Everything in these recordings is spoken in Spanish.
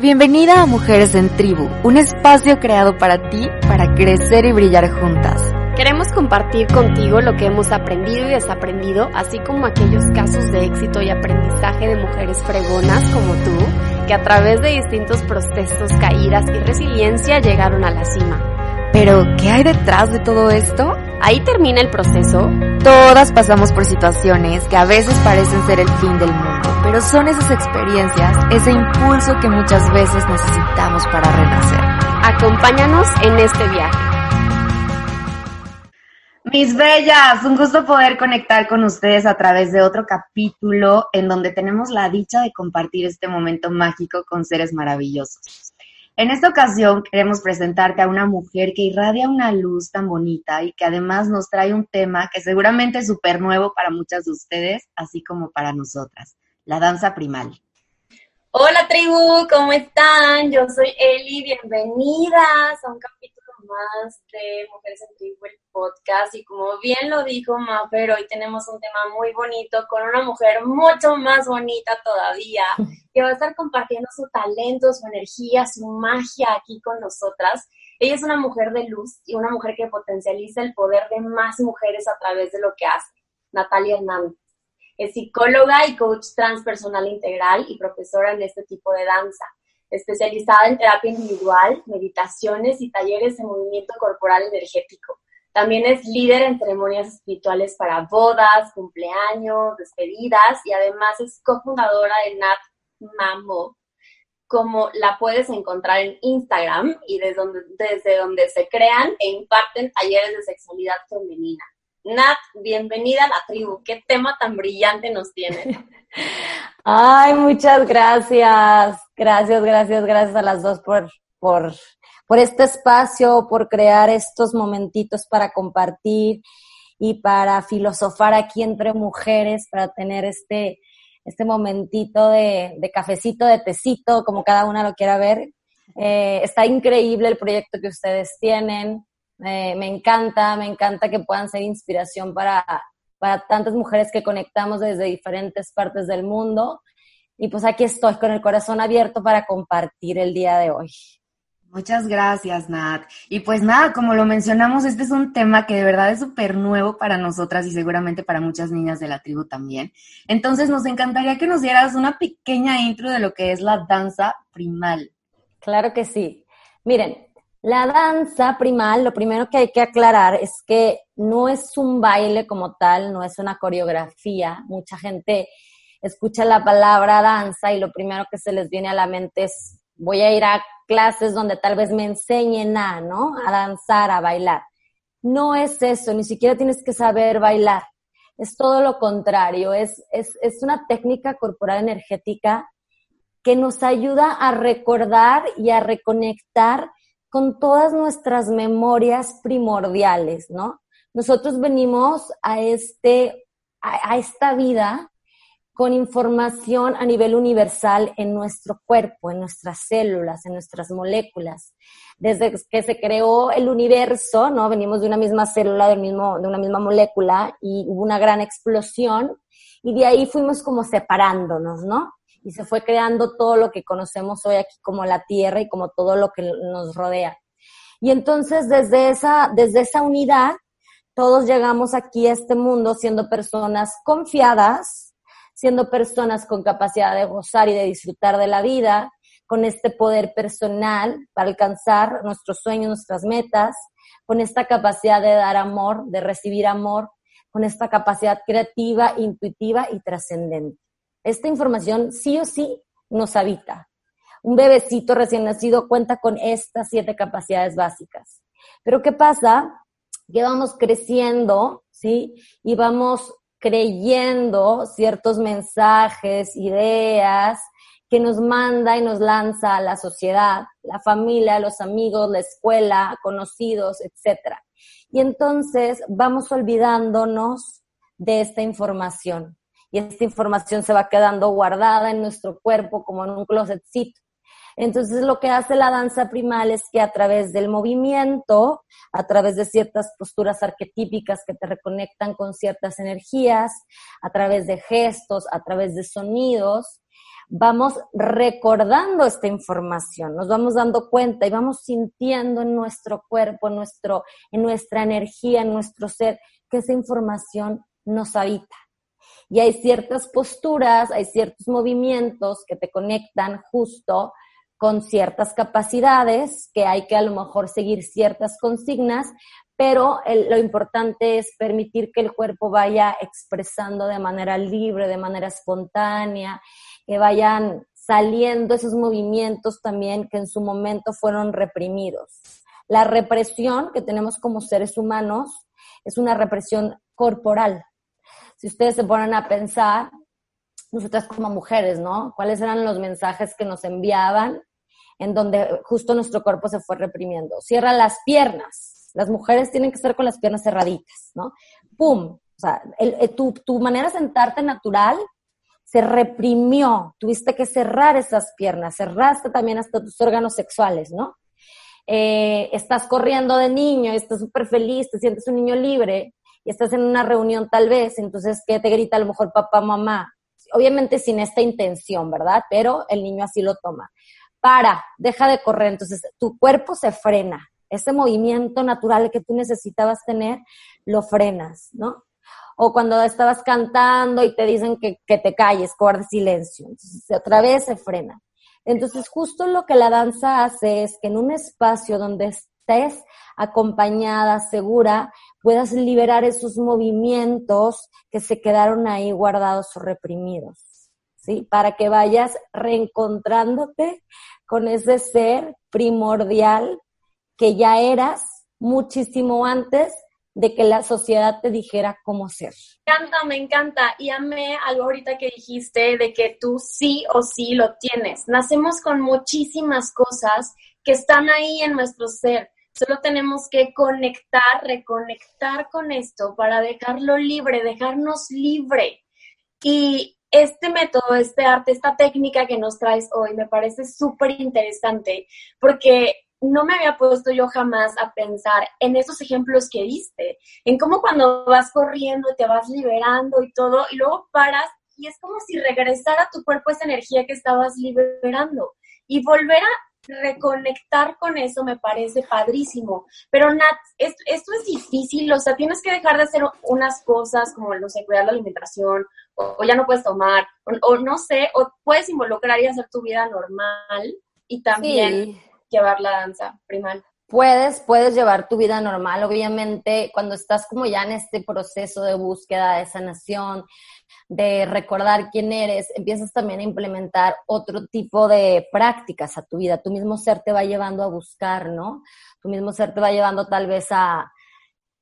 Bienvenida a Mujeres en Tribu, un espacio creado para ti para crecer y brillar juntas. Queremos compartir contigo lo que hemos aprendido y desaprendido, así como aquellos casos de éxito y aprendizaje de mujeres fregonas como tú, que a través de distintos procesos, caídas y resiliencia llegaron a la cima. Pero, ¿qué hay detrás de todo esto? Ahí termina el proceso. Todas pasamos por situaciones que a veces parecen ser el fin del mundo, pero son esas experiencias, ese impulso que muchas veces necesitamos para renacer. Acompáñanos en este viaje. Mis bellas, un gusto poder conectar con ustedes a través de otro capítulo en donde tenemos la dicha de compartir este momento mágico con seres maravillosos. En esta ocasión queremos presentarte a una mujer que irradia una luz tan bonita y que además nos trae un tema que seguramente es súper nuevo para muchas de ustedes, así como para nosotras, la danza primal. Hola tribu, ¿cómo están? Yo soy Eli, bienvenidas a un capítulo más de Mujeres en Tribu, el podcast. Y como bien lo dijo Mafer, hoy tenemos un tema muy bonito con una mujer mucho más bonita todavía, que va a estar compartiendo su talento, su energía, su magia aquí con nosotras. Ella es una mujer de luz y una mujer que potencializa el poder de más mujeres a través de lo que hace. Natalia Hernández. Es psicóloga y coach transpersonal integral y profesora en este tipo de danza especializada en terapia individual, meditaciones y talleres de movimiento corporal energético. También es líder en ceremonias espirituales para bodas, cumpleaños, despedidas y además es cofundadora de Nat Mamo, como la puedes encontrar en Instagram y desde desde donde se crean e imparten talleres de sexualidad femenina. Nat, bienvenida a la tribu. Qué tema tan brillante nos tiene. Ay, muchas gracias. Gracias, gracias, gracias a las dos por, por, por este espacio, por crear estos momentitos para compartir y para filosofar aquí entre mujeres, para tener este, este momentito de, de cafecito, de tecito, como cada una lo quiera ver. Eh, está increíble el proyecto que ustedes tienen. Eh, me encanta, me encanta que puedan ser inspiración para, para tantas mujeres que conectamos desde diferentes partes del mundo. Y pues aquí estoy con el corazón abierto para compartir el día de hoy. Muchas gracias, Nat. Y pues nada, como lo mencionamos, este es un tema que de verdad es súper nuevo para nosotras y seguramente para muchas niñas de la tribu también. Entonces nos encantaría que nos dieras una pequeña intro de lo que es la danza primal. Claro que sí. Miren, la danza primal, lo primero que hay que aclarar es que no es un baile como tal, no es una coreografía. Mucha gente escucha la palabra danza y lo primero que se les viene a la mente es voy a ir a clases donde tal vez me enseñen a, ¿no? A danzar, a bailar. No es eso, ni siquiera tienes que saber bailar. Es todo lo contrario, es, es, es una técnica corporal energética que nos ayuda a recordar y a reconectar con todas nuestras memorias primordiales, ¿no? Nosotros venimos a, este, a, esta vida con información a nivel universal en nuestro cuerpo, en nuestras células, en nuestras moléculas. Desde que se creó el universo, ¿no? Venimos de una misma célula, del mismo, de una misma molécula y hubo una gran explosión y de ahí fuimos como separándonos, ¿no? Y se fue creando todo lo que conocemos hoy aquí como la Tierra y como todo lo que nos rodea. Y entonces desde esa, desde esa unidad, todos llegamos aquí a este mundo siendo personas confiadas, siendo personas con capacidad de gozar y de disfrutar de la vida, con este poder personal para alcanzar nuestros sueños, nuestras metas, con esta capacidad de dar amor, de recibir amor, con esta capacidad creativa, intuitiva y trascendente. Esta información sí o sí nos habita. Un bebecito recién nacido cuenta con estas siete capacidades básicas. Pero ¿qué pasa? Que vamos creciendo, ¿sí? Y vamos creyendo ciertos mensajes, ideas que nos manda y nos lanza a la sociedad, la familia, los amigos, la escuela, conocidos, etc. Y entonces vamos olvidándonos de esta información. Y esta información se va quedando guardada en nuestro cuerpo como en un closetcito. Entonces lo que hace la danza primal es que a través del movimiento, a través de ciertas posturas arquetípicas que te reconectan con ciertas energías, a través de gestos, a través de sonidos, vamos recordando esta información, nos vamos dando cuenta y vamos sintiendo en nuestro cuerpo, en, nuestro, en nuestra energía, en nuestro ser, que esa información nos habita. Y hay ciertas posturas, hay ciertos movimientos que te conectan justo con ciertas capacidades, que hay que a lo mejor seguir ciertas consignas, pero lo importante es permitir que el cuerpo vaya expresando de manera libre, de manera espontánea, que vayan saliendo esos movimientos también que en su momento fueron reprimidos. La represión que tenemos como seres humanos es una represión corporal. Si ustedes se ponen a pensar, nosotras como mujeres, ¿no? ¿Cuáles eran los mensajes que nos enviaban en donde justo nuestro cuerpo se fue reprimiendo. Cierra las piernas. Las mujeres tienen que estar con las piernas cerraditas, ¿no? ¡Pum! O sea, eh, tu, manera de sentarte natural se reprimió. Tuviste que cerrar esas piernas. Cerraste también hasta tus órganos sexuales, ¿no? Eh, estás corriendo de niño, estás súper feliz, te sientes un niño libre y estás en una reunión tal vez, entonces, ¿qué te grita a lo mejor papá, mamá? Obviamente sin esta intención, ¿verdad? Pero el niño así lo toma para, deja de correr. Entonces, tu cuerpo se frena. Ese movimiento natural que tú necesitabas tener, lo frenas, ¿no? O cuando estabas cantando y te dicen que, que te calles, guarde silencio. Entonces, otra vez se frena. Entonces, justo lo que la danza hace es que en un espacio donde estés acompañada, segura, puedas liberar esos movimientos que se quedaron ahí guardados o reprimidos. ¿sí? Para que vayas reencontrándote con ese ser primordial que ya eras muchísimo antes de que la sociedad te dijera cómo ser. Me encanta, me encanta. Y amé algo ahorita que dijiste de que tú sí o sí lo tienes. Nacemos con muchísimas cosas que están ahí en nuestro ser. Solo tenemos que conectar, reconectar con esto para dejarlo libre, dejarnos libre. Y este método, este arte, esta técnica que nos traes hoy me parece súper interesante porque no me había puesto yo jamás a pensar en esos ejemplos que diste, en cómo cuando vas corriendo te vas liberando y todo, y luego paras y es como si regresara a tu cuerpo esa energía que estabas liberando y volver a reconectar con eso me parece padrísimo. Pero Nat, esto, es difícil, o sea, tienes que dejar de hacer unas cosas como, no sé, cuidar la alimentación, o, ya no puedes tomar, o, no sé, o puedes involucrar y hacer tu vida normal y también llevar la danza primal. Puedes, puedes llevar tu vida normal, obviamente, cuando estás como ya en este proceso de búsqueda de sanación, de recordar quién eres, empiezas también a implementar otro tipo de prácticas a tu vida. Tu mismo ser te va llevando a buscar, ¿no? Tu mismo ser te va llevando tal vez a,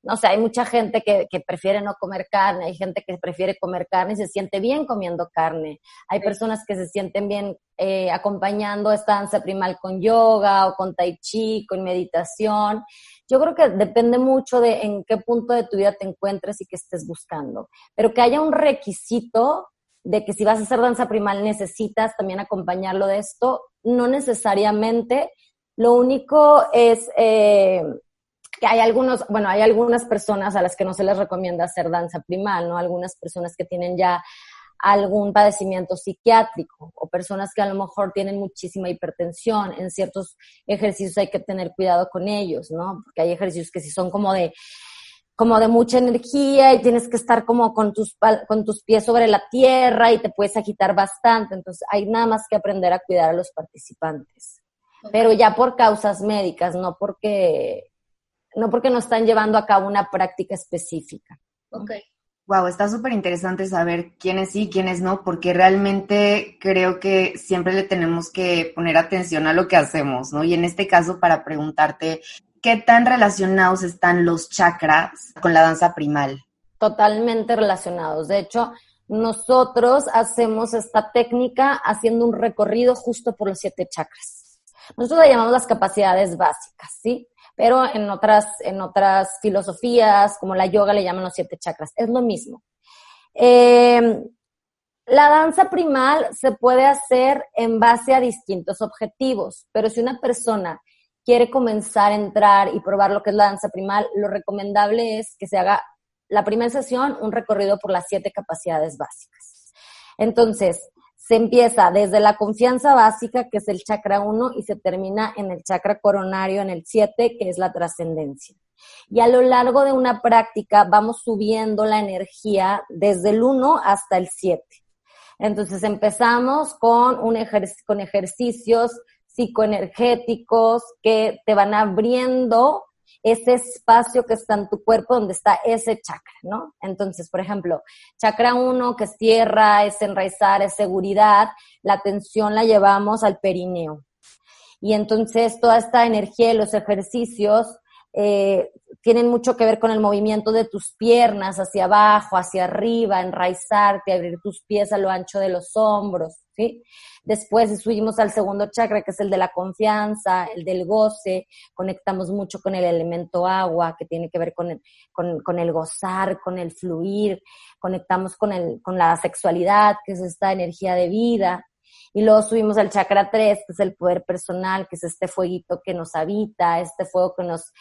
no sé, hay mucha gente que, que, prefiere no comer carne, hay gente que prefiere comer carne y se siente bien comiendo carne. Hay personas que se sienten bien eh, acompañando esta danza primal con yoga o con tai chi, con meditación. Yo creo que depende mucho de en qué punto de tu vida te encuentres y qué estés buscando. Pero que haya un requisito de que si vas a hacer danza primal necesitas también acompañarlo de esto, no necesariamente. Lo único es... Eh, que hay algunos, bueno, hay algunas personas a las que no se les recomienda hacer danza primal, ¿no? Algunas personas que tienen ya algún padecimiento psiquiátrico o personas que a lo mejor tienen muchísima hipertensión. En ciertos ejercicios hay que tener cuidado con ellos, ¿no? Porque hay ejercicios que sí son como de como de mucha energía y tienes que estar como con tus, con tus pies sobre la tierra y te puedes agitar bastante. Entonces hay nada más que aprender a cuidar a los participantes. Pero ya por causas médicas, no porque no porque no están llevando a cabo una práctica específica. Ok. Wow, está súper interesante saber quiénes sí, quiénes no, porque realmente creo que siempre le tenemos que poner atención a lo que hacemos, ¿no? Y en este caso, para preguntarte, ¿qué tan relacionados están los chakras con la danza primal? Totalmente relacionados. De hecho, nosotros hacemos esta técnica haciendo un recorrido justo por los siete chakras. Nosotros la llamamos las capacidades básicas, ¿sí? Pero en otras, en otras filosofías, como la yoga, le llaman los siete chakras. Es lo mismo. Eh, la danza primal se puede hacer en base a distintos objetivos, pero si una persona quiere comenzar a entrar y probar lo que es la danza primal, lo recomendable es que se haga la primera sesión un recorrido por las siete capacidades básicas. Entonces, se empieza desde la confianza básica, que es el chakra 1, y se termina en el chakra coronario, en el 7, que es la trascendencia. Y a lo largo de una práctica vamos subiendo la energía desde el 1 hasta el 7. Entonces empezamos con, un con ejercicios psicoenergéticos que te van abriendo ese espacio que está en tu cuerpo donde está ese chakra, ¿no? Entonces, por ejemplo, chakra 1, que es tierra, es enraizar, es seguridad, la atención la llevamos al perineo. Y entonces toda esta energía de los ejercicios eh, tienen mucho que ver con el movimiento de tus piernas hacia abajo, hacia arriba, enraizarte, abrir tus pies a lo ancho de los hombros, Después subimos al segundo chakra, que es el de la confianza, el del goce, conectamos mucho con el elemento agua, que tiene que ver con el, con, con el gozar, con el fluir, conectamos con, el, con la sexualidad, que es esta energía de vida, y luego subimos al chakra 3, que es el poder personal, que es este fueguito que nos habita, este fuego que nos,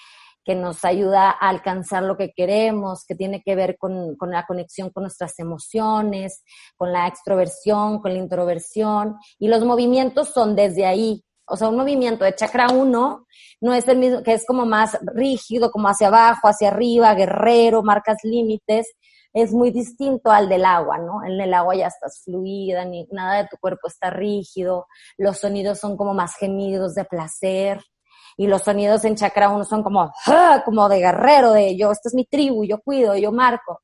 que nos ayuda a alcanzar lo que queremos, que tiene que ver con, con, la conexión con nuestras emociones, con la extroversión, con la introversión. Y los movimientos son desde ahí. O sea, un movimiento de chakra 1 no es el mismo, que es como más rígido, como hacia abajo, hacia arriba, guerrero, marcas límites es muy distinto al del agua, ¿no? En el agua ya estás fluida, ni nada de tu cuerpo está rígido, los sonidos son como más gemidos de placer y los sonidos en chakra uno son como, ¡ah! como de guerrero, de yo, esta es mi tribu, yo cuido, yo marco.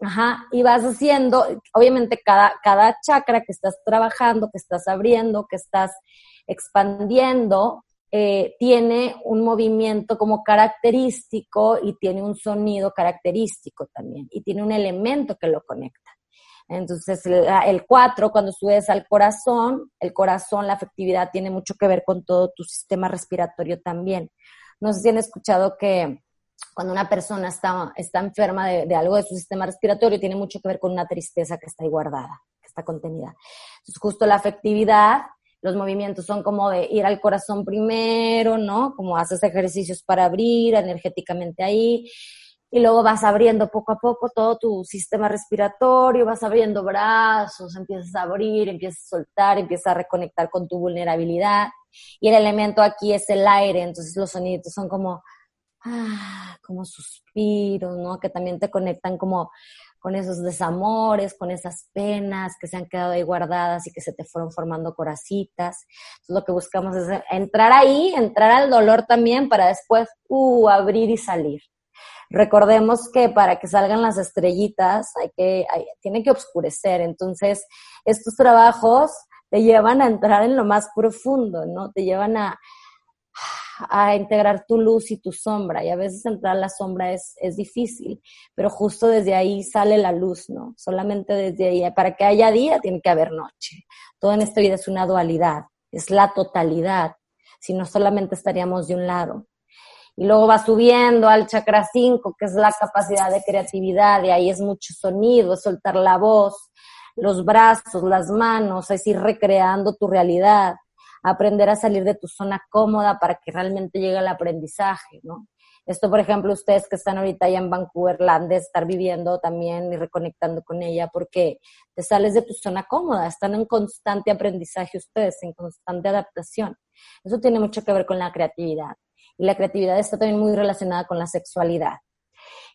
ajá, y vas haciendo, obviamente cada, cada chakra que estás trabajando, que estás abriendo, que estás expandiendo, eh, tiene un movimiento como característico y tiene un sonido característico también y tiene un elemento que lo conecta. Entonces, el 4, cuando subes al corazón, el corazón, la afectividad tiene mucho que ver con todo tu sistema respiratorio también. No sé si han escuchado que cuando una persona está, está enferma de, de algo de su sistema respiratorio, tiene mucho que ver con una tristeza que está ahí guardada, que está contenida. Entonces, justo la afectividad los movimientos son como de ir al corazón primero, ¿no? Como haces ejercicios para abrir energéticamente ahí. Y luego vas abriendo poco a poco todo tu sistema respiratorio, vas abriendo brazos, empiezas a abrir, empiezas a soltar, empiezas a reconectar con tu vulnerabilidad. Y el elemento aquí es el aire, entonces los sonidos son como, ah, como suspiros, ¿no? Que también te conectan como con esos desamores, con esas penas que se han quedado ahí guardadas y que se te fueron formando coracitas. Entonces lo que buscamos es entrar ahí, entrar al dolor también para después, uh, abrir y salir. Recordemos que para que salgan las estrellitas hay que, hay, tiene que oscurecer. Entonces, estos trabajos te llevan a entrar en lo más profundo, ¿no? Te llevan a, a integrar tu luz y tu sombra. Y a veces entrar a la sombra es, es difícil, pero justo desde ahí sale la luz, ¿no? Solamente desde ahí. Para que haya día, tiene que haber noche. Todo en esta vida es una dualidad, es la totalidad. Si no, solamente estaríamos de un lado. Y luego va subiendo al chakra 5, que es la capacidad de creatividad, y ahí es mucho sonido, es soltar la voz, los brazos, las manos, es ir recreando tu realidad aprender a salir de tu zona cómoda para que realmente llegue el aprendizaje, ¿no? Esto, por ejemplo, ustedes que están ahorita allá en Vancouver, Land, de estar viviendo también y reconectando con ella, porque te sales de tu zona cómoda, están en constante aprendizaje ustedes, en constante adaptación. Eso tiene mucho que ver con la creatividad. Y la creatividad está también muy relacionada con la sexualidad.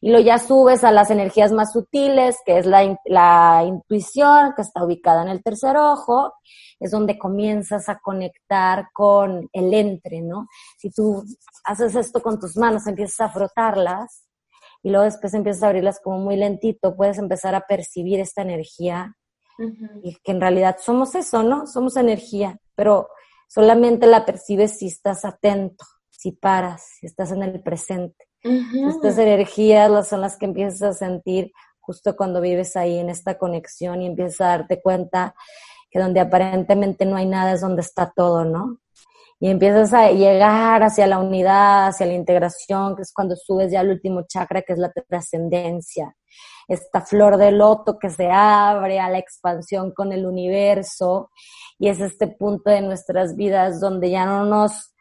Y lo ya subes a las energías más sutiles, que es la, la intuición, que está ubicada en el tercer ojo, es donde comienzas a conectar con el entre, ¿no? Si tú haces esto con tus manos, empiezas a frotarlas y luego después empiezas a abrirlas como muy lentito, puedes empezar a percibir esta energía y que en realidad somos eso, ¿no? Somos energía, pero solamente la percibes si estás atento, si paras, si estás en el presente. Estas energías son las que empiezas a sentir justo cuando vives ahí en esta conexión y empiezas a darte cuenta que donde aparentemente no hay nada es donde está todo, ¿no? Y empiezas a llegar hacia la unidad, hacia la integración, que es cuando subes ya al último chakra, que es la trascendencia. Esta flor de loto que se abre a la expansión con el universo. Y es este punto de nuestras vidas donde ya no nos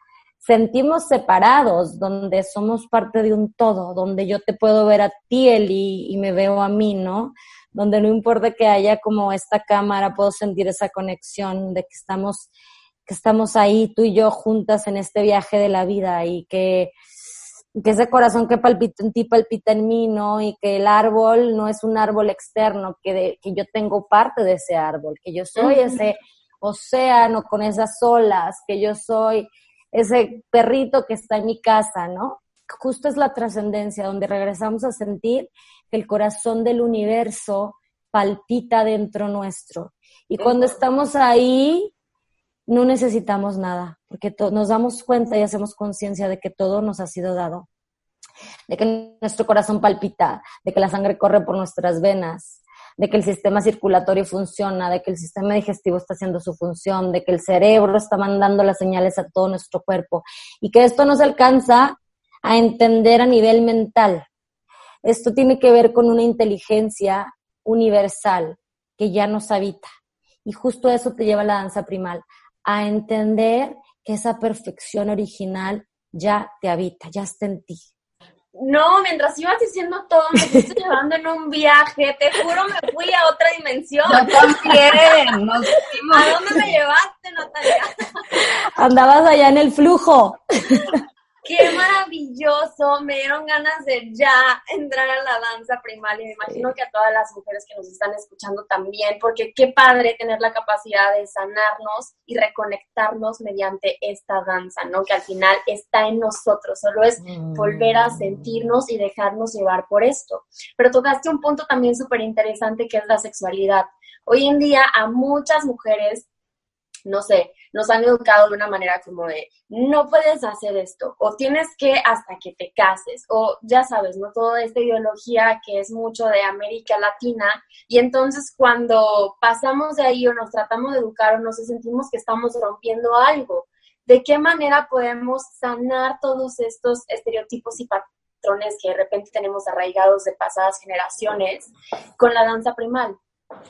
sentimos separados, donde somos parte de un todo, donde yo te puedo ver a ti, Eli, y me veo a mí, ¿no? Donde no importa que haya como esta cámara, puedo sentir esa conexión de que estamos, que estamos ahí, tú y yo juntas en este viaje de la vida y que, que ese corazón que palpita en ti palpita en mí, ¿no? Y que el árbol no es un árbol externo, que, que yo tengo parte de ese árbol, que yo soy ese océano con esas olas, que yo soy ese perrito que está en mi casa, ¿no? Justo es la trascendencia, donde regresamos a sentir que el corazón del universo palpita dentro nuestro. Y cuando estamos ahí, no necesitamos nada, porque nos damos cuenta y hacemos conciencia de que todo nos ha sido dado, de que nuestro corazón palpita, de que la sangre corre por nuestras venas, de que el sistema circulatorio funciona, de que el sistema digestivo está haciendo su función, de que el cerebro está mandando las señales a todo nuestro cuerpo y que esto nos alcanza a entender a nivel mental. Esto tiene que ver con una inteligencia universal que ya nos habita. Y justo eso te lleva a la danza primal, a entender que esa perfección original ya te habita, ya está en ti. No, mientras ibas diciendo todo, me fuiste llevando en un viaje. Te juro, me fui a otra dimensión. No también, ¿A dónde me llevaste, Natalia? Andabas allá en el flujo. Qué maravilloso, me dieron ganas de ya entrar a la danza primal y me imagino que a todas las mujeres que nos están escuchando también, porque qué padre tener la capacidad de sanarnos y reconectarnos mediante esta danza, ¿no? Que al final está en nosotros, solo es volver a sentirnos y dejarnos llevar por esto. Pero tocaste un punto también súper interesante que es la sexualidad. Hoy en día a muchas mujeres no sé, nos han educado de una manera como de, no puedes hacer esto, o tienes que hasta que te cases, o ya sabes, ¿no? Toda esta ideología que es mucho de América Latina, y entonces cuando pasamos de ahí o nos tratamos de educar o nos sentimos que estamos rompiendo algo, ¿de qué manera podemos sanar todos estos estereotipos y patrones que de repente tenemos arraigados de pasadas generaciones con la danza primal?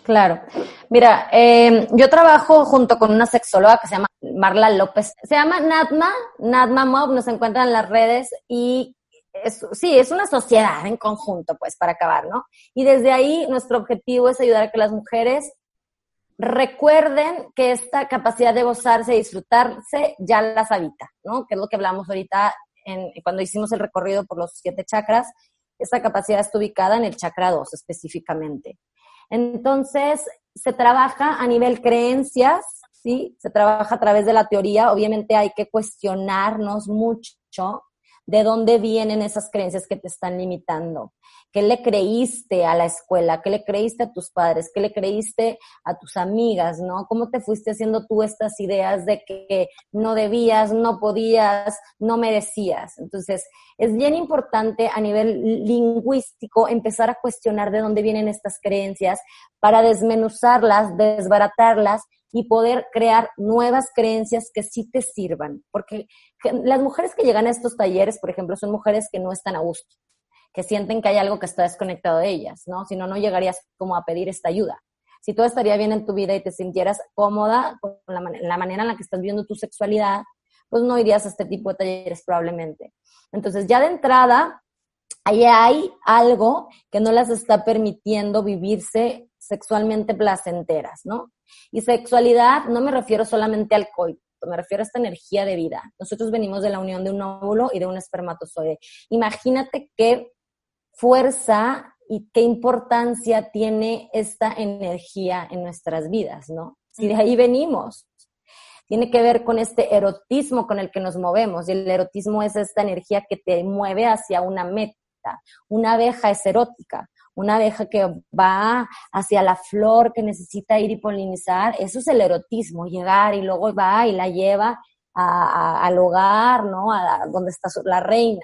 Claro. Mira, em, yo trabajo junto con una sexóloga que se llama Marla López. Se llama Nadma, Nadma Mob, nos encuentran en las redes y sí, es una sociedad en conjunto, pues, para acabar, ¿no? Y desde ahí nuestro objetivo es ayudar a que las mujeres recuerden que esta capacidad de gozarse y disfrutarse ya las habita, ¿no? Que es lo que hablamos ahorita en, cuando hicimos el recorrido por los siete chakras. Esta capacidad está ubicada en el chakra 2 específicamente. Entonces, se trabaja a nivel creencias, ¿sí? Se trabaja a través de la teoría. Obviamente hay que cuestionarnos mucho de dónde vienen esas creencias que te están limitando. ¿Qué le creíste a la escuela? ¿Qué le creíste a tus padres? ¿Qué le creíste a tus amigas? ¿No? ¿Cómo te fuiste haciendo tú estas ideas de que no debías, no podías, no merecías? Entonces, es bien importante a nivel lingüístico empezar a cuestionar de dónde vienen estas creencias para desmenuzarlas, desbaratarlas y poder crear nuevas creencias que sí te sirvan. Porque las mujeres que llegan a estos talleres, por ejemplo, son mujeres que no están a gusto que sienten que hay algo que está desconectado de ellas, ¿no? Si no, no llegarías como a pedir esta ayuda. Si todo estaría bien en tu vida y te sintieras cómoda con la, manera en la que estás viendo tu sexualidad, pues no irías a este tipo de talleres probablemente. Entonces, ya de entrada, ahí hay algo que no las está permitiendo vivirse sexualmente placenteras, ¿no? Y sexualidad no me refiero solamente al coito, me refiero a esta energía de vida. Nosotros venimos de la unión de un óvulo y de un espermatozoide. Imagínate que fuerza y qué importancia tiene esta energía en nuestras vidas, ¿no? Si de ahí venimos, tiene que ver con este erotismo con el que nos movemos. Y el erotismo es esta energía que te mueve hacia una meta. Una abeja es erótica. Una abeja que va hacia la flor que necesita ir y polinizar, eso es el erotismo, llegar y luego va y la lleva al hogar, ¿no? A donde está la reina.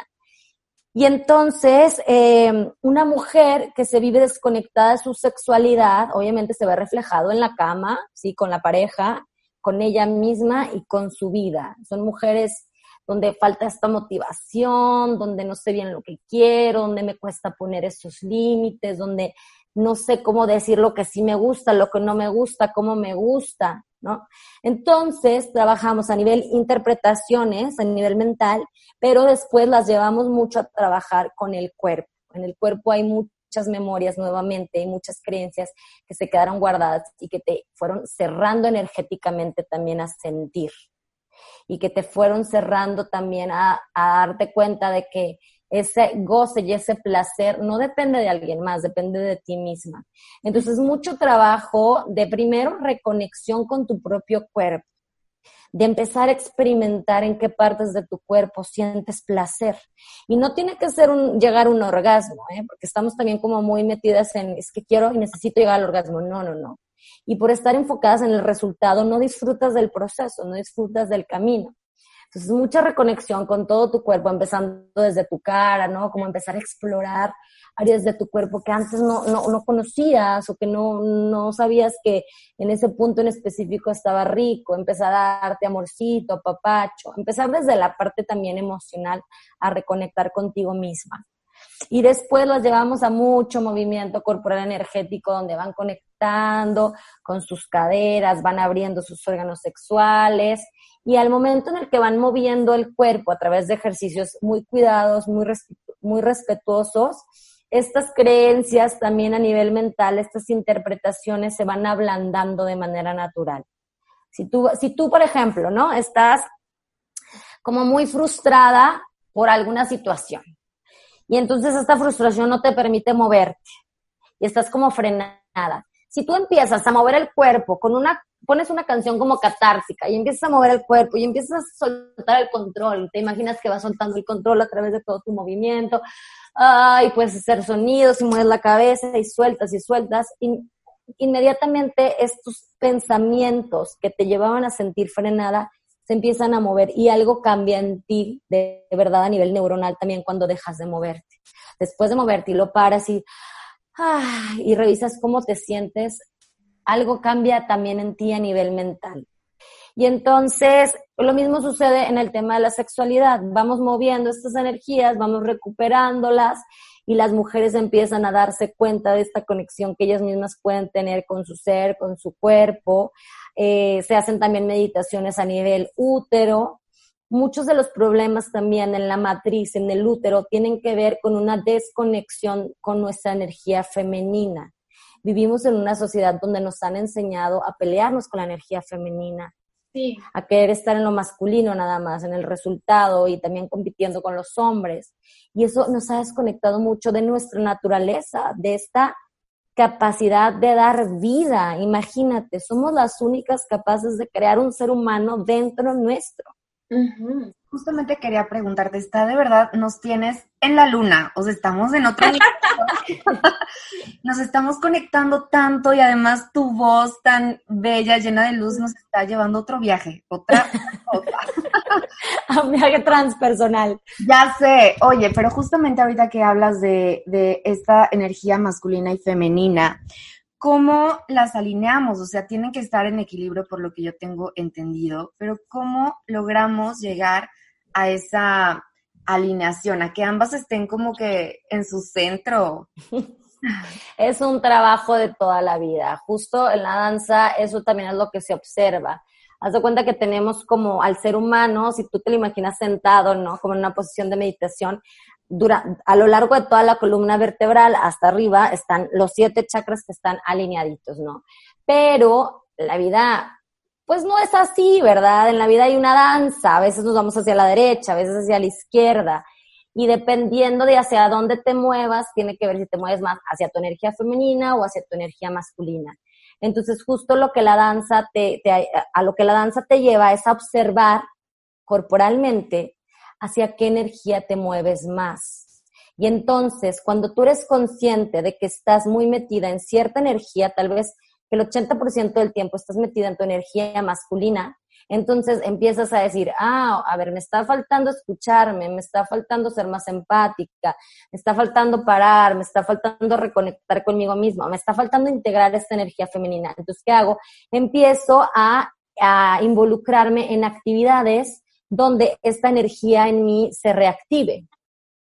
Y entonces, eh, una mujer que se vive desconectada de su sexualidad, obviamente se ve reflejado en la cama, ¿sí? Con la pareja, con ella misma y con su vida. Son mujeres donde falta esta motivación, donde no sé bien lo que quiero, donde me cuesta poner esos límites, donde no sé cómo decir lo que sí me gusta, lo que no me gusta, cómo me gusta, ¿no? Entonces, trabajamos a nivel interpretaciones, a nivel mental, pero después las llevamos mucho a trabajar con el cuerpo. En el cuerpo hay muchas memorias nuevamente, hay muchas creencias que se quedaron guardadas y que te fueron cerrando energéticamente también a sentir y que te fueron cerrando también a, a darte cuenta de que ese goce y ese placer no depende de alguien más, depende de ti misma. Entonces, mucho trabajo de primero reconexión con tu propio cuerpo, de empezar a experimentar en qué partes de tu cuerpo sientes placer. Y no tiene que ser un, llegar a un orgasmo, ¿eh? porque estamos también como muy metidas en, es que quiero y necesito llegar al orgasmo. No, no, no. Y por estar enfocadas en el resultado, no disfrutas del proceso, no disfrutas del camino. Entonces, mucha reconexión con todo tu cuerpo, empezando desde tu cara, ¿no? Como empezar a explorar áreas de tu cuerpo que antes no, no, no conocías o que no, no sabías que en ese punto en específico estaba rico, empezar a darte amorcito, papacho, empezar desde la parte también emocional a reconectar contigo misma. Y después las llevamos a mucho movimiento corporal energético donde van conectando con sus caderas, van abriendo sus órganos sexuales y al momento en el que van moviendo el cuerpo a través de ejercicios muy cuidados, muy, muy respetuosos, estas creencias también a nivel mental, estas interpretaciones se van ablandando de manera natural. Si tú, si tú, por ejemplo, ¿no? Estás como muy frustrada por alguna situación y entonces esta frustración no te permite moverte y estás como frenada. Si tú empiezas a mover el cuerpo con una pones una canción como catártica y empiezas a mover el cuerpo y empiezas a soltar el control, te imaginas que vas soltando el control a través de todo tu movimiento, y puedes hacer sonidos y mueves la cabeza y sueltas y sueltas, y inmediatamente estos pensamientos que te llevaban a sentir frenada se empiezan a mover y algo cambia en ti de, verdad a nivel neuronal también cuando dejas de moverte. Después de moverte y lo paras y, y revisas cómo te sientes, algo cambia también en ti a nivel mental. Y entonces, lo mismo sucede en el tema de la sexualidad. Vamos moviendo estas energías, vamos recuperándolas y las mujeres empiezan a darse cuenta de esta conexión que ellas mismas pueden tener con su ser, con su cuerpo. Eh, se hacen también meditaciones a nivel útero. Muchos de los problemas también en la matriz, en el útero, tienen que ver con una desconexión con nuestra energía femenina vivimos en una sociedad donde nos han enseñado a pelearnos con la energía femenina, a querer estar en lo masculino nada más, en el resultado y también compitiendo con los hombres. Y eso nos ha desconectado mucho de nuestra naturaleza, de esta capacidad de dar vida. Imagínate, somos las únicas capaces de crear un ser humano dentro nuestro. Justamente quería preguntarte, ¿está de verdad nos tienes en la luna? O sea, estamos en otro Nos estamos conectando tanto y además tu voz tan bella, llena de luz, nos está llevando a otro viaje, otra cosa. a un viaje transpersonal. Ya sé, oye, pero justamente ahorita que hablas de, de esta energía masculina y femenina, ¿cómo las alineamos? O sea, tienen que estar en equilibrio por lo que yo tengo entendido, pero ¿cómo logramos llegar a esa alineación, a que ambas estén como que en su centro? Es un trabajo de toda la vida. Justo en la danza, eso también es lo que se observa. Haz de cuenta que tenemos como al ser humano, si tú te lo imaginas sentado, ¿no? Como en una posición de meditación, dura, a lo largo de toda la columna vertebral hasta arriba están los siete chakras que están alineaditos, ¿no? Pero la vida, pues no es así, ¿verdad? En la vida hay una danza, a veces nos vamos hacia la derecha, a veces hacia la izquierda, y dependiendo de hacia dónde te muevas, tiene que ver si te mueves más hacia tu energía femenina o hacia tu energía masculina. Entonces, justo lo que la danza te, te a lo que la danza te lleva es a observar corporalmente hacia qué energía te mueves más. Y entonces, cuando tú eres consciente de que estás muy metida en cierta energía, tal vez que el 80% del tiempo estás metida en tu energía masculina, Entonces empiezas a decir, ah, a ver, me está faltando escucharme, me está faltando ser más empática, me está faltando parar, me está faltando reconectar conmigo misma, me está faltando integrar esta energía femenina. Entonces, ¿qué hago? Empiezo a, a involucrarme en actividades donde esta energía en mí se reactive,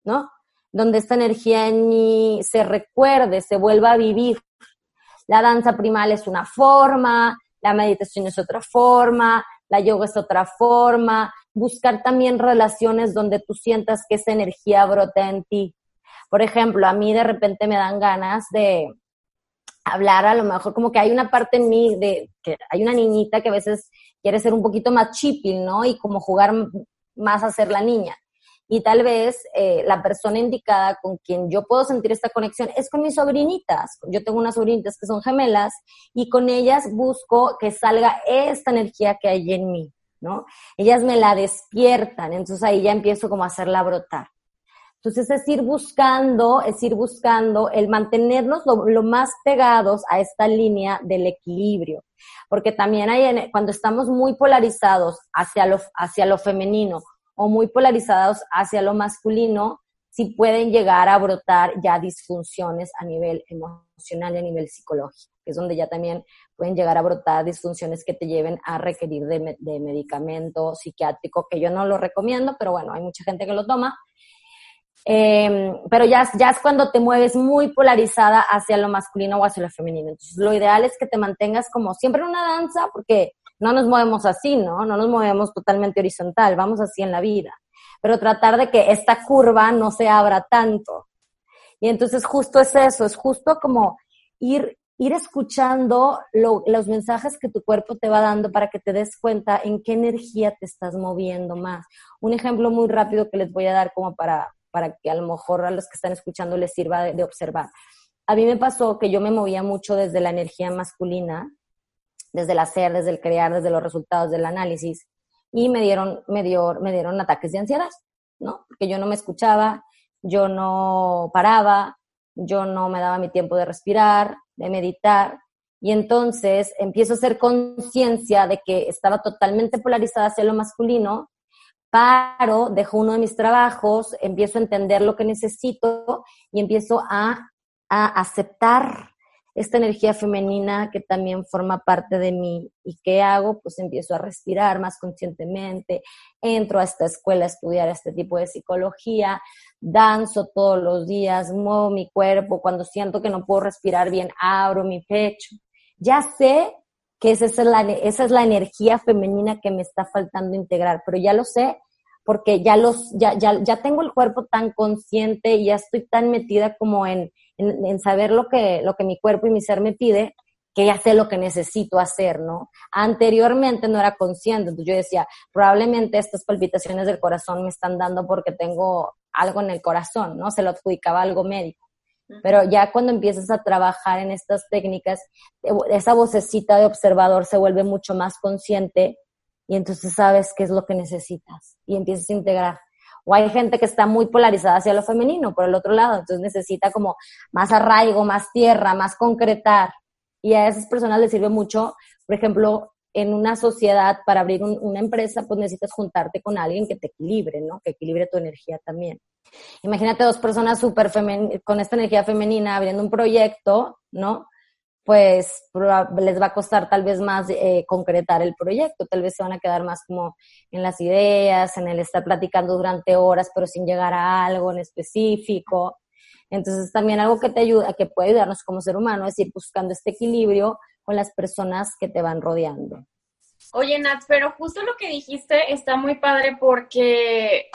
¿no? Donde esta energía en mí se recuerde, se vuelva a vivir. La danza primal es una forma, la meditación es otra forma, la yoga es otra forma, buscar también relaciones donde tú sientas que esa energía brota en ti. Por ejemplo, a mí de repente me dan ganas de hablar, a lo mejor como que hay una parte en mí de que hay una niñita que a veces quiere ser un poquito más chipil, ¿no? Y como jugar más a ser la niña. Y tal vez eh, la persona indicada con quien yo puedo sentir esta conexión es con mis sobrinitas. Yo tengo unas sobrinitas que son gemelas y con ellas busco que salga esta energía que hay en mí, ¿no? Ellas me la despiertan, entonces ahí ya empiezo como a hacerla brotar. Entonces es ir buscando, es ir buscando el mantenernos lo, más pegados a esta línea del equilibrio. Porque también hay, cuando estamos muy polarizados hacia lo, hacia lo femenino o muy polarizados hacia lo masculino, sí pueden llegar a brotar ya disfunciones a nivel emocional y a nivel psicológico, que es donde ya también pueden llegar a brotar disfunciones que te lleven a requerir de, de medicamento psiquiátrico, que yo no lo recomiendo, pero bueno, hay mucha gente que lo toma. Eh, pero ya, ya es cuando te mueves muy polarizada hacia lo masculino o hacia lo femenino. Entonces, lo ideal es que te mantengas como siempre en una danza, porque no nos movemos así, ¿no? No nos movemos totalmente horizontal, vamos así en la vida. Pero tratar de que esta curva no se abra tanto. Y entonces justo es eso, es justo como ir, ir escuchando los mensajes que tu cuerpo te va dando para que te des cuenta en qué energía te estás moviendo más. Un ejemplo muy rápido que les voy a dar como para, para que a lo mejor a los que están escuchando les sirva de observar. A mí me pasó que yo me movía mucho desde la energía masculina, desde el hacer, desde el crear, desde los resultados del análisis, y me dieron, me, dio, me dieron ataques de ansiedad, ¿no? Porque yo no me escuchaba, yo no paraba, yo no me daba mi tiempo de respirar, de meditar, y entonces empiezo a hacer conciencia de que estaba totalmente polarizada hacia lo masculino, paro, dejo uno de mis trabajos, empiezo a entender lo que necesito y empiezo a, a aceptar esta energía femenina que también forma parte de mí. ¿Y qué hago? Pues empiezo a respirar más conscientemente, entro a esta escuela a estudiar este tipo de psicología, danzo todos los días, muevo mi cuerpo, cuando siento que no puedo respirar bien, abro mi pecho. Ya sé que esa es la, esa es la energía femenina que me está faltando integrar, pero ya lo sé porque ya los, ya, ya, ya tengo el cuerpo tan consciente y ya estoy tan metida como en, en, saber lo que, lo que mi cuerpo y mi ser me pide, que ya sé lo que necesito hacer, ¿no? Anteriormente no era consciente, entonces yo decía, probablemente estas palpitaciones del corazón me están dando porque tengo algo en el corazón, ¿no? Se lo adjudicaba algo médico. Pero ya cuando empiezas a trabajar en estas técnicas, esa vocecita de observador se vuelve mucho más consciente y entonces sabes qué es lo que necesitas y empiezas a integrar. O hay gente que está muy polarizada hacia lo femenino, por el otro lado, entonces necesita como más arraigo, más tierra, más concretar. Y a esas personas les sirve mucho, por ejemplo, en una sociedad para abrir una empresa, pues necesitas juntarte con alguien que te equilibre, ¿no? Que equilibre tu energía también. Imagínate dos personas súper con esta energía femenina abriendo un proyecto, ¿no? pues les va a costar tal vez más eh, concretar el proyecto, tal vez se van a quedar más como en las ideas, en el estar platicando durante horas, pero sin llegar a algo en específico. Entonces también algo que te ayuda, que puede ayudarnos como ser humano, es ir buscando este equilibrio con las personas que te van rodeando. Oye, Nat, pero justo lo que dijiste está muy padre porque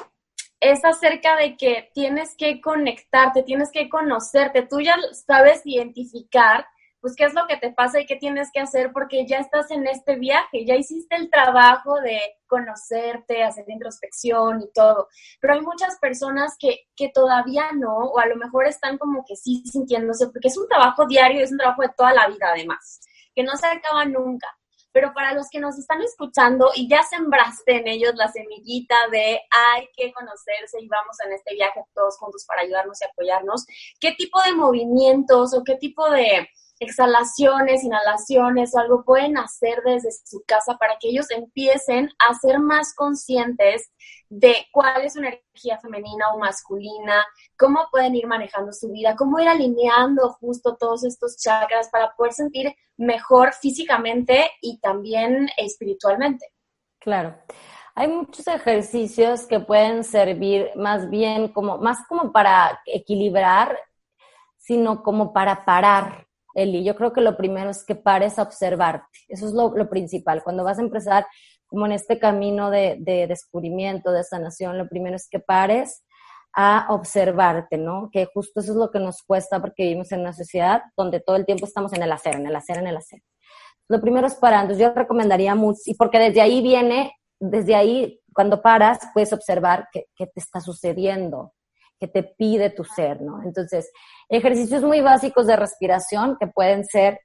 es acerca de que tienes que conectarte, tienes que conocerte, tú ya sabes identificar pues qué es lo que te pasa y qué tienes que hacer porque ya estás en este viaje, ya hiciste el trabajo de conocerte, hacer introspección y todo. Pero hay muchas personas que, que todavía no, o a lo mejor están como que sí sintiéndose, porque es un trabajo diario, es un trabajo de toda la vida además, que no se acaba nunca. Pero para los que nos están escuchando y ya sembraste en ellos la semillita de hay que conocerse y vamos en este viaje todos juntos para ayudarnos y apoyarnos, ¿qué tipo de movimientos o qué tipo de, exhalaciones, inhalaciones o algo pueden hacer desde su casa para que ellos empiecen a ser más conscientes de cuál es su energía femenina o masculina, cómo pueden ir manejando su vida, cómo ir alineando justo todos estos chakras para poder sentir mejor físicamente y también espiritualmente. Claro. Hay muchos ejercicios que pueden servir más bien como, más como para equilibrar, sino como para parar, Eli. Yo creo que lo primero es que pares a observarte. Eso es lo, principal. Cuando vas a empezar como en este camino de, de, descubrimiento, de sanación, lo primero es que pares a observarte, ¿no? Que justo eso es lo que nos cuesta porque vivimos en una sociedad donde todo el tiempo estamos en el hacer, en el hacer, en el hacer. Lo primero es parar. Entonces yo recomendaría mucho, y porque desde ahí viene desde ahí, cuando paras, puedes observar qué, te está sucediendo, qué te pide tu ser, ¿no? Entonces, ejercicios muy básicos de respiración que pueden ser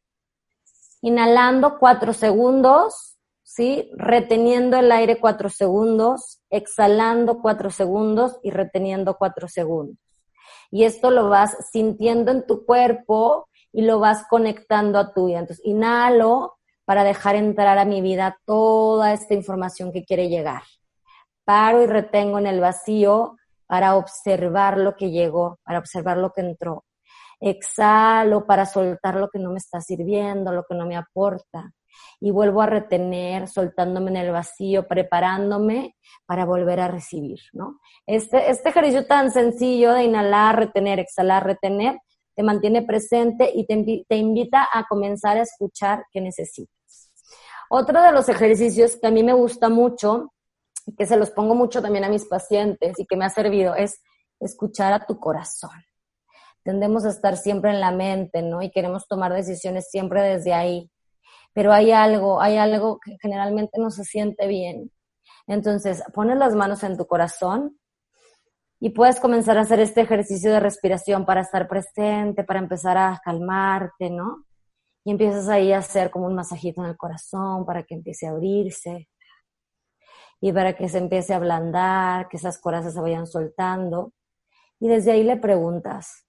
inhalando cuatro segundos, ¿sí? Reteniendo el aire cuatro segundos, exhalando cuatro segundos y reteniendo cuatro segundos. Y esto lo vas sintiendo en tu cuerpo y lo vas conectando a tu vida. Entonces, inhalo para dejar entrar a mi vida toda esta información que quiere llegar. Paro y retengo en el vacío para observar lo que llegó, para observar lo que entró. Exhalo para soltar lo que no me está sirviendo, lo que no me aporta. Y vuelvo a retener, soltándome en el vacío, preparándome para volver a recibir, ¿no? Este, este ejercicio tan sencillo de inhalar, retener, exhalar, retener, te mantiene presente y te, invita a comenzar a escuchar qué necesitas. Otro de los ejercicios que a mí me gusta mucho, que se los pongo mucho también a mis pacientes y que me ha servido, es escuchar a tu corazón. Tendemos a estar siempre en la mente, ¿no? Y queremos tomar decisiones siempre desde ahí. Pero hay algo, hay algo que generalmente no se siente bien. Entonces, pones las manos en tu corazón y puedes comenzar a hacer este ejercicio de respiración para estar presente, para empezar a calmarte, ¿no? Y empiezas ahí a hacer como un masajito en el corazón para que empiece a abrirse y para que se empiece a ablandar, que esas corazas se vayan soltando. Y desde ahí le preguntas,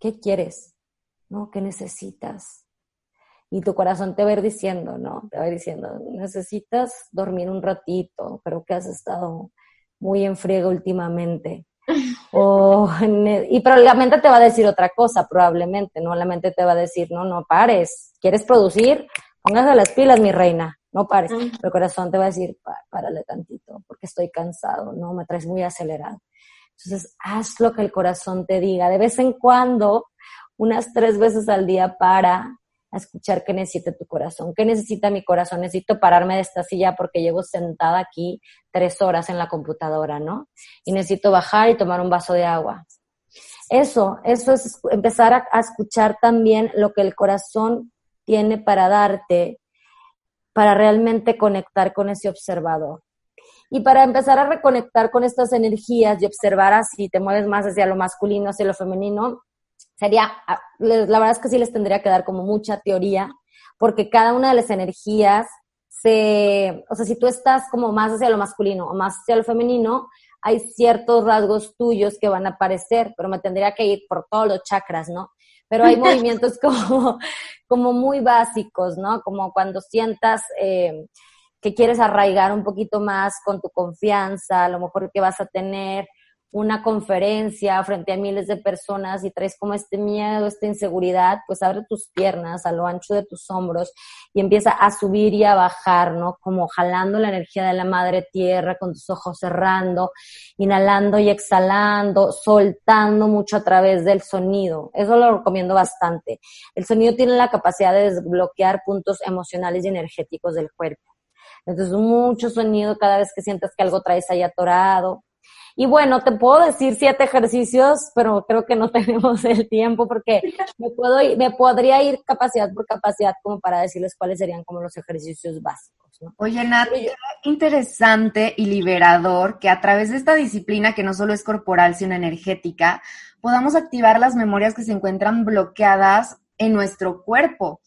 ¿qué quieres? ¿No? ¿Qué necesitas? Y tu corazón te va a ir diciendo, ¿no? Te va a ir diciendo, necesitas dormir un ratito, pero que has estado muy en friego últimamente. O, y pero la mente te va a decir otra cosa, probablemente, ¿no? La mente te va a decir, no, no pares. ¿Quieres producir? Póngase las pilas, mi reina, no pares. Pero el corazón te va a decir, párale tantito, porque estoy cansado, ¿no? Me traes muy acelerado. Entonces, haz lo que el corazón te diga. De vez en cuando, unas tres veces al día, para, a escuchar qué necesita tu corazón, qué necesita mi corazón, necesito pararme de esta silla porque llevo sentada aquí tres horas en la computadora, ¿no? Y necesito bajar y tomar un vaso de agua. Eso, eso es empezar a, escuchar también lo que el corazón tiene para darte, para realmente conectar con ese observador. Y para empezar a reconectar con estas energías y observar así, te mueves más hacia lo masculino, hacia lo femenino, sería, ah, la verdad es que sí les tendría que dar como mucha teoría, porque cada una de las energías se, o sea, si tú estás como más hacia lo masculino o más hacia lo femenino, hay ciertos rasgos tuyos que van a aparecer, pero me tendría que ir por todos los chakras, ¿no? Pero hay movimientos como, como muy básicos, ¿no? Como cuando sientas eh, que quieres arraigar un poquito más con tu confianza, a lo mejor que vas a tener, una conferencia frente a miles de personas y traes como este miedo, esta inseguridad, pues abre tus piernas a lo ancho de tus hombros y empieza a subir y a bajar, ¿no? Como jalando la energía de la madre tierra con tus ojos cerrando, inhalando y exhalando, soltando mucho a través del sonido. Eso lo recomiendo bastante. El sonido tiene la capacidad de desbloquear puntos emocionales y energéticos del cuerpo. Entonces, mucho sonido cada vez que sientas que algo traes ahí atorado, y bueno, te puedo decir siete ejercicios, pero creo que no tenemos el tiempo porque me, puedo, me podría ir capacidad por capacidad como para decirles cuáles serían como los ejercicios básicos. ¿no? Oye, Nat, interesante y liberador que a través de esta disciplina que no solo es corporal, sino energética, podamos activar las memorias que se encuentran bloqueadas en nuestro cuerpo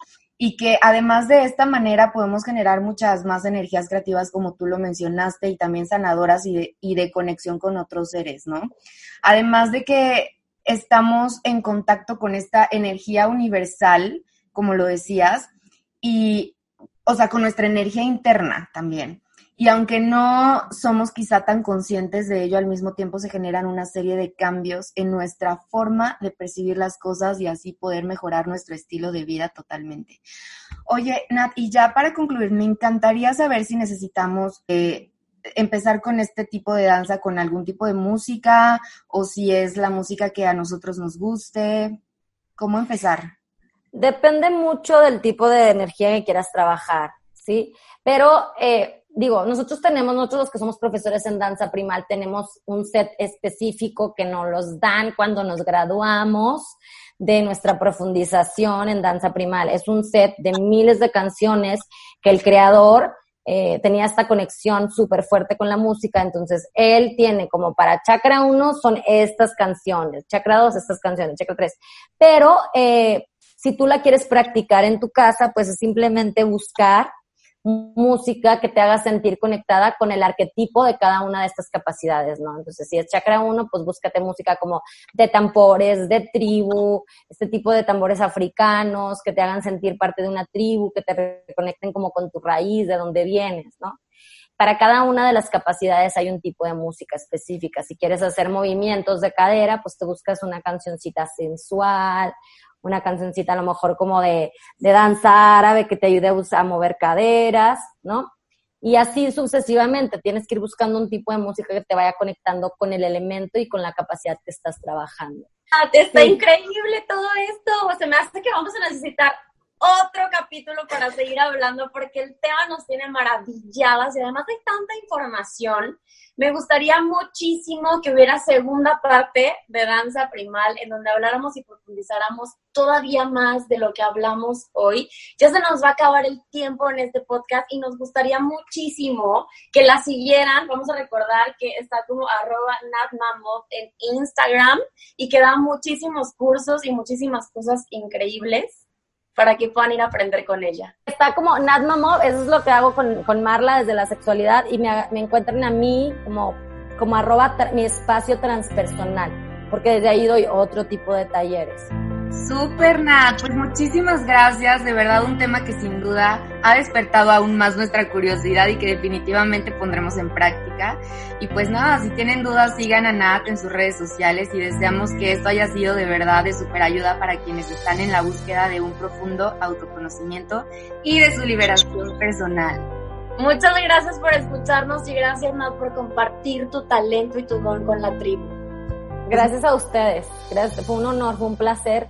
y que además de esta manera podemos generar muchas más energías creativas como tú lo mencionaste y también sanadoras y de, y de conexión con otros seres, ¿no? Además de que estamos en contacto con esta energía universal como lo decías, y, o sea, con nuestra energía interna también. Y aunque no somos quizá tan conscientes de ello, al mismo tiempo se generan una serie de cambios en nuestra forma de percibir las cosas y así poder mejorar nuestro estilo de vida totalmente. Oye, Nat, y ya para concluir, me encantaría saber si necesitamos eh, empezar con este tipo de danza con algún tipo de música o si es la música que a nosotros nos guste. ¿Cómo empezar? Depende mucho del tipo de energía que quieras trabajar, ¿sí? Pero eh, digo, nosotros tenemos, nosotros los que somos profesores en danza primal, tenemos un set específico que nos los dan cuando nos graduamos de nuestra profundización en danza primal. Es un set de miles de canciones que el creador eh, tenía esta conexión súper fuerte con la música, entonces él tiene como para chakra 1 son estas canciones, chakra 2 estas canciones, chakra 3, pero eh, si tú la quieres practicar en tu casa, pues es simplemente buscar música que te haga sentir conectada con el arquetipo de cada una de estas capacidades, ¿no? Entonces, si es chakra 1, pues búscate música como de tambores, de tribu, este tipo de tambores africanos que te hagan sentir parte de una tribu, que te reconecten como con tu raíz, de donde vienes, ¿no? Para cada una de las capacidades hay un tipo de música específica. Si quieres hacer movimientos de cadera, pues te buscas una cancioncita sensual una cancioncita a lo mejor como de, de danza árabe que te ayude a, mover caderas, ¿no? Y así sucesivamente, tienes que ir buscando un tipo de música que te vaya conectando con el elemento y con la capacidad que estás trabajando. Ah, está increíble todo esto. Se me hace que vamos a necesitar otro capítulo para seguir hablando porque el tema nos tiene maravilladas y además hay tanta información me gustaría muchísimo que hubiera segunda parte de danza primal en donde habláramos y profundizáramos todavía más de lo que hablamos hoy. Ya se nos va a acabar el tiempo en este podcast y nos gustaría muchísimo que la siguieran. Vamos a recordar que está como arroba natmamov en Instagram y que da muchísimos cursos y muchísimas cosas increíbles para que puedan ir a aprender con ella. Está como Nat Mamo, eso es lo que hago con, con Marla desde la sexualidad y me, me encuentran a mí como, como arroba mi espacio transpersonal, porque desde ahí doy otro tipo de talleres. Super Nat, pues muchísimas gracias, de verdad un tema que sin duda ha despertado aún más nuestra curiosidad y que definitivamente pondremos en práctica. Y pues nada, si tienen dudas sigan a Nat en sus redes sociales y deseamos que esto haya sido de verdad de super ayuda para quienes están en la búsqueda de un profundo autoconocimiento y de su liberación personal. Muchas gracias por escucharnos y gracias Nat por compartir tu talento y tu don con la tribu. Gracias a ustedes, gracias, fue un honor, fue un placer